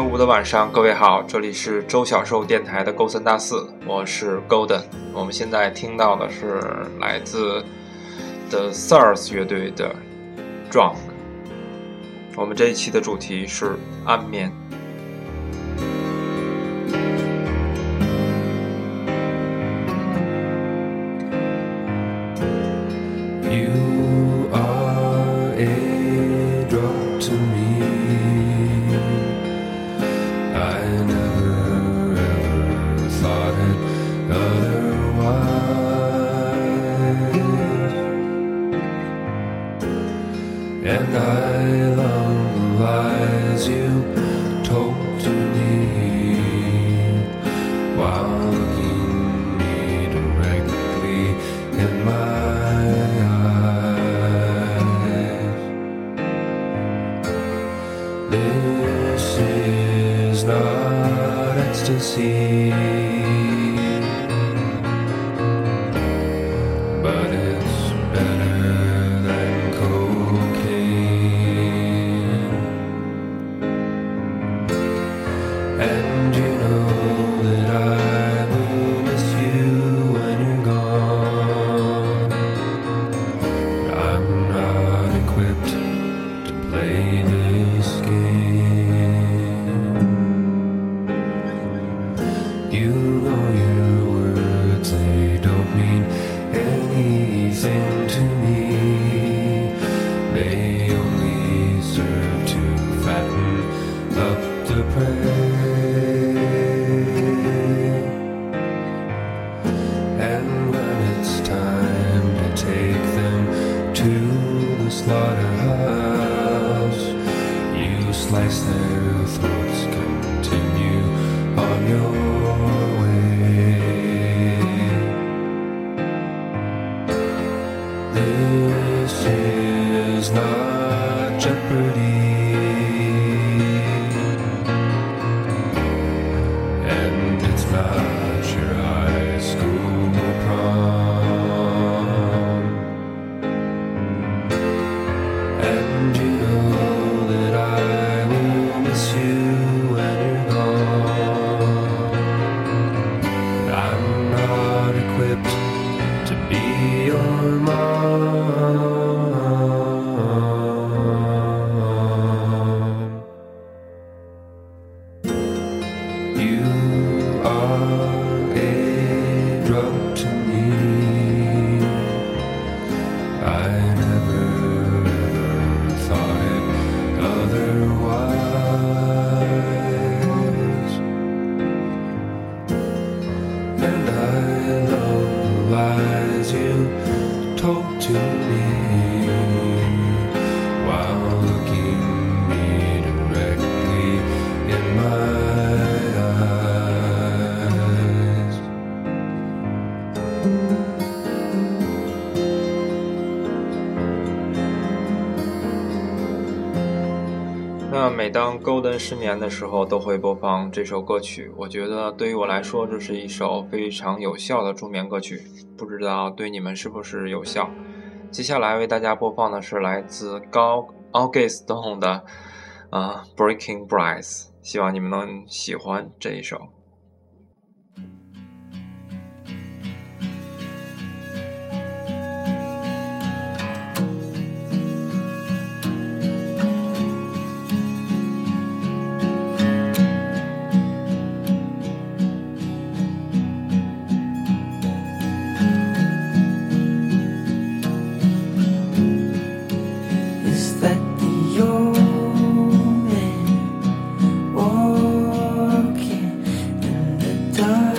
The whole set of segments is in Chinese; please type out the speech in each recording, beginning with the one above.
周五的晚上，各位好，这里是周小寿电台的勾三搭四，我是 Golden。我们现在听到的是来自 The Sars 乐队的《Drunk》。我们这一期的主题是安眠。a drug. 每当 Golden 失眠的时候，都会播放这首歌曲。我觉得对于我来说，这是一首非常有效的助眠歌曲。不知道对你们是不是有效？接下来为大家播放的是来自高 August Stone 的啊 Breaking Bright，希望你们能喜欢这一首。stars.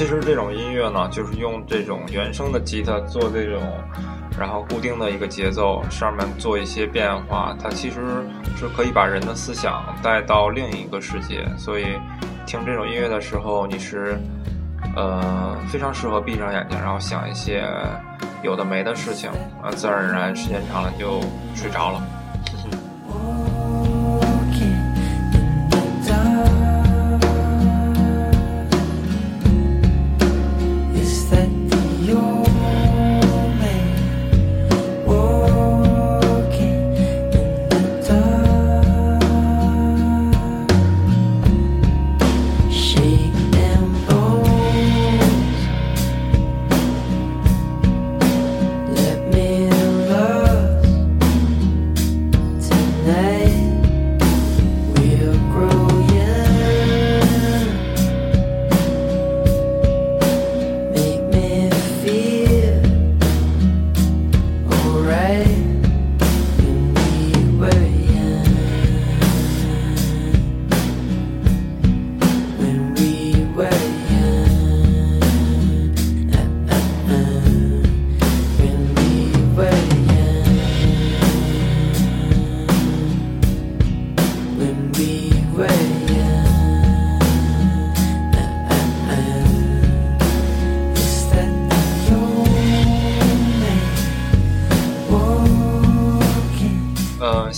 其实这种音乐呢，就是用这种原声的吉他做这种，然后固定的一个节奏，上面做一些变化，它其实是可以把人的思想带到另一个世界。所以听这种音乐的时候，你是呃非常适合闭上眼睛，然后想一些有的没的事情，啊，自然而然时间长了就睡着了。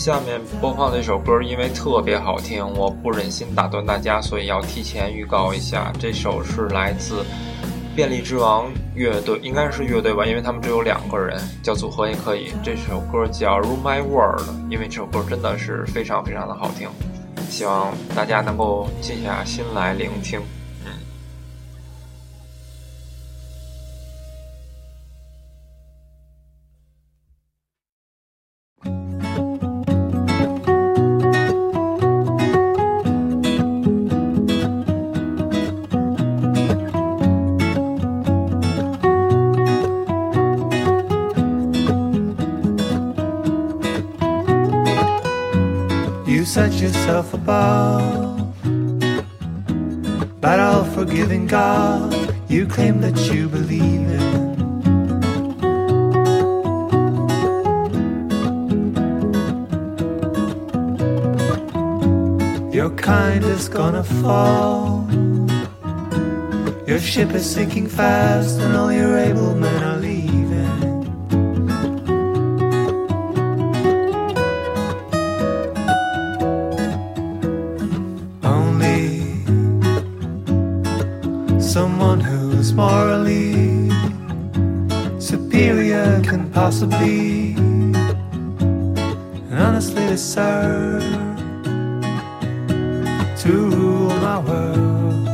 下面播放的这首歌，因为特别好听，我不忍心打断大家，所以要提前预告一下。这首是来自便利之王乐队，应该是乐队吧，因为他们只有两个人，叫组合也可以。这首歌叫《Rule My World》，因为这首歌真的是非常非常的好听，希望大家能够静下心来聆听。Yourself above. But all forgiving God, you claim that you believe in. Your kind is gonna fall. Your ship is sinking fast, and all your able men are leaving. Morally superior can possibly honestly deserve to rule my world.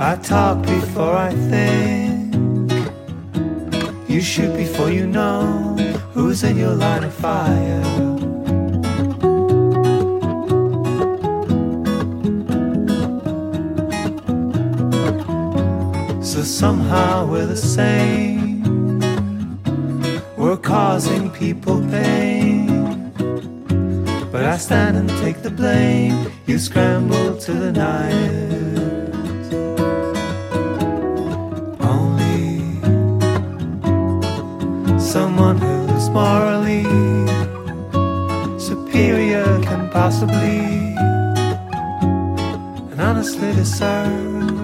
I talk before I think. You shoot before you know who's in your line of fire. Somehow we're the same. We're causing people pain. But I stand and take the blame. You scramble to the night. Only someone who's morally superior can possibly and honestly deserve.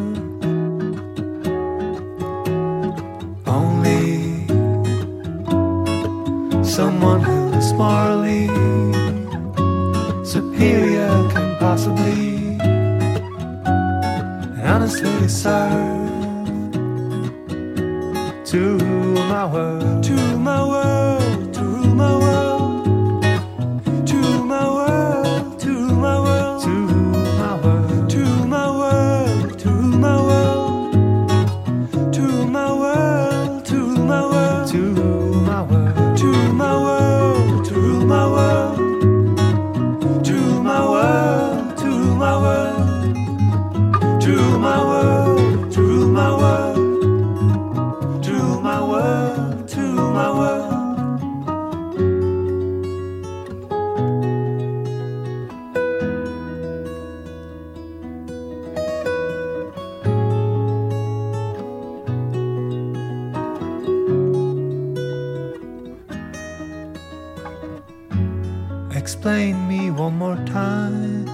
Explain me one more time.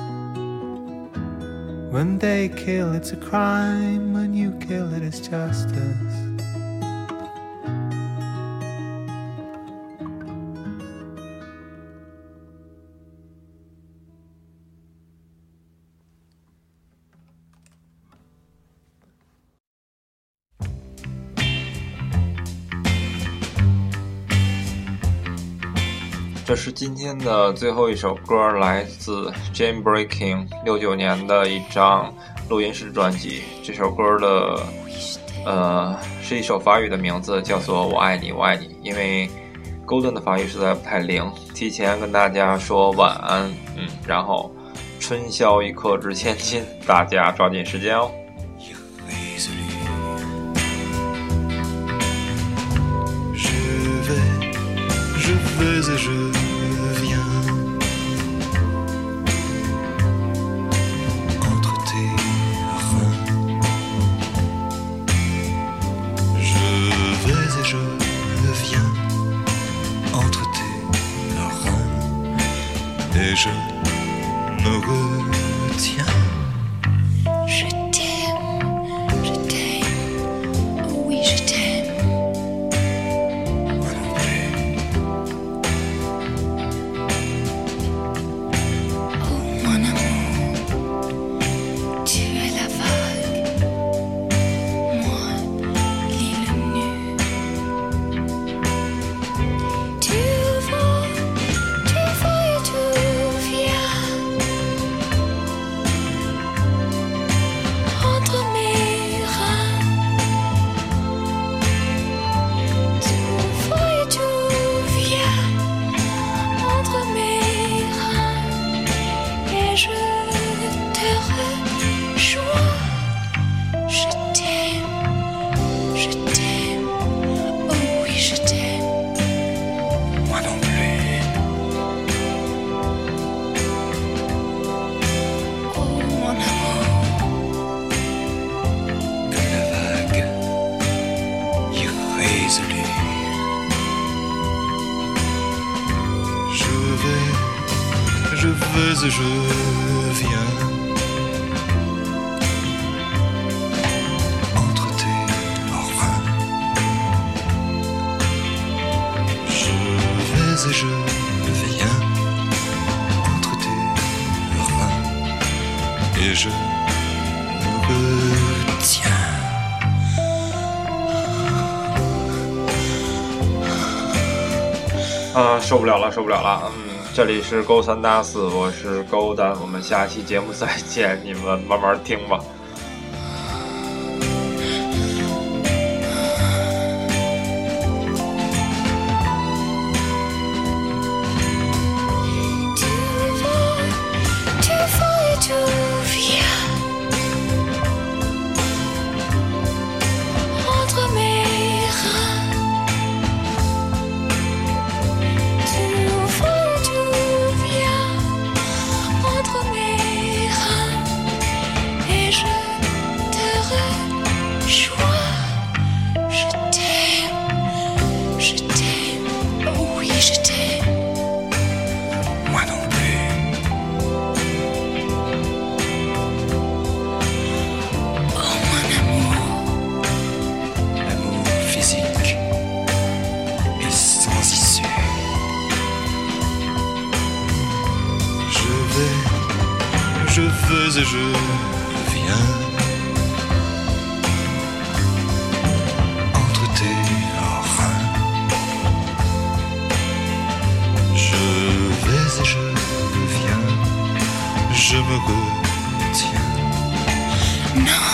When they kill, it's a crime. When you kill, it is justice. 这是今天的最后一首歌，来自 Jane Breaking 六九年的一张录音室专辑。这首歌的呃是一首法语的名字，叫做《我爱你，我爱你》。因为 Golden 的法语实在不太灵，提前跟大家说晚安，嗯，然后春宵一刻值千金，大家抓紧时间哦。Je vais, je vais et je et je me retiens. je vais et je viens entre tes reins. Je vais et je viens entre tes reins et je me retiens. 啊，受不了了，受不了了。嗯， 这里是勾三搭四，我是勾丹，我们下期节目再见，你们慢慢听吧。Je me retiens. non,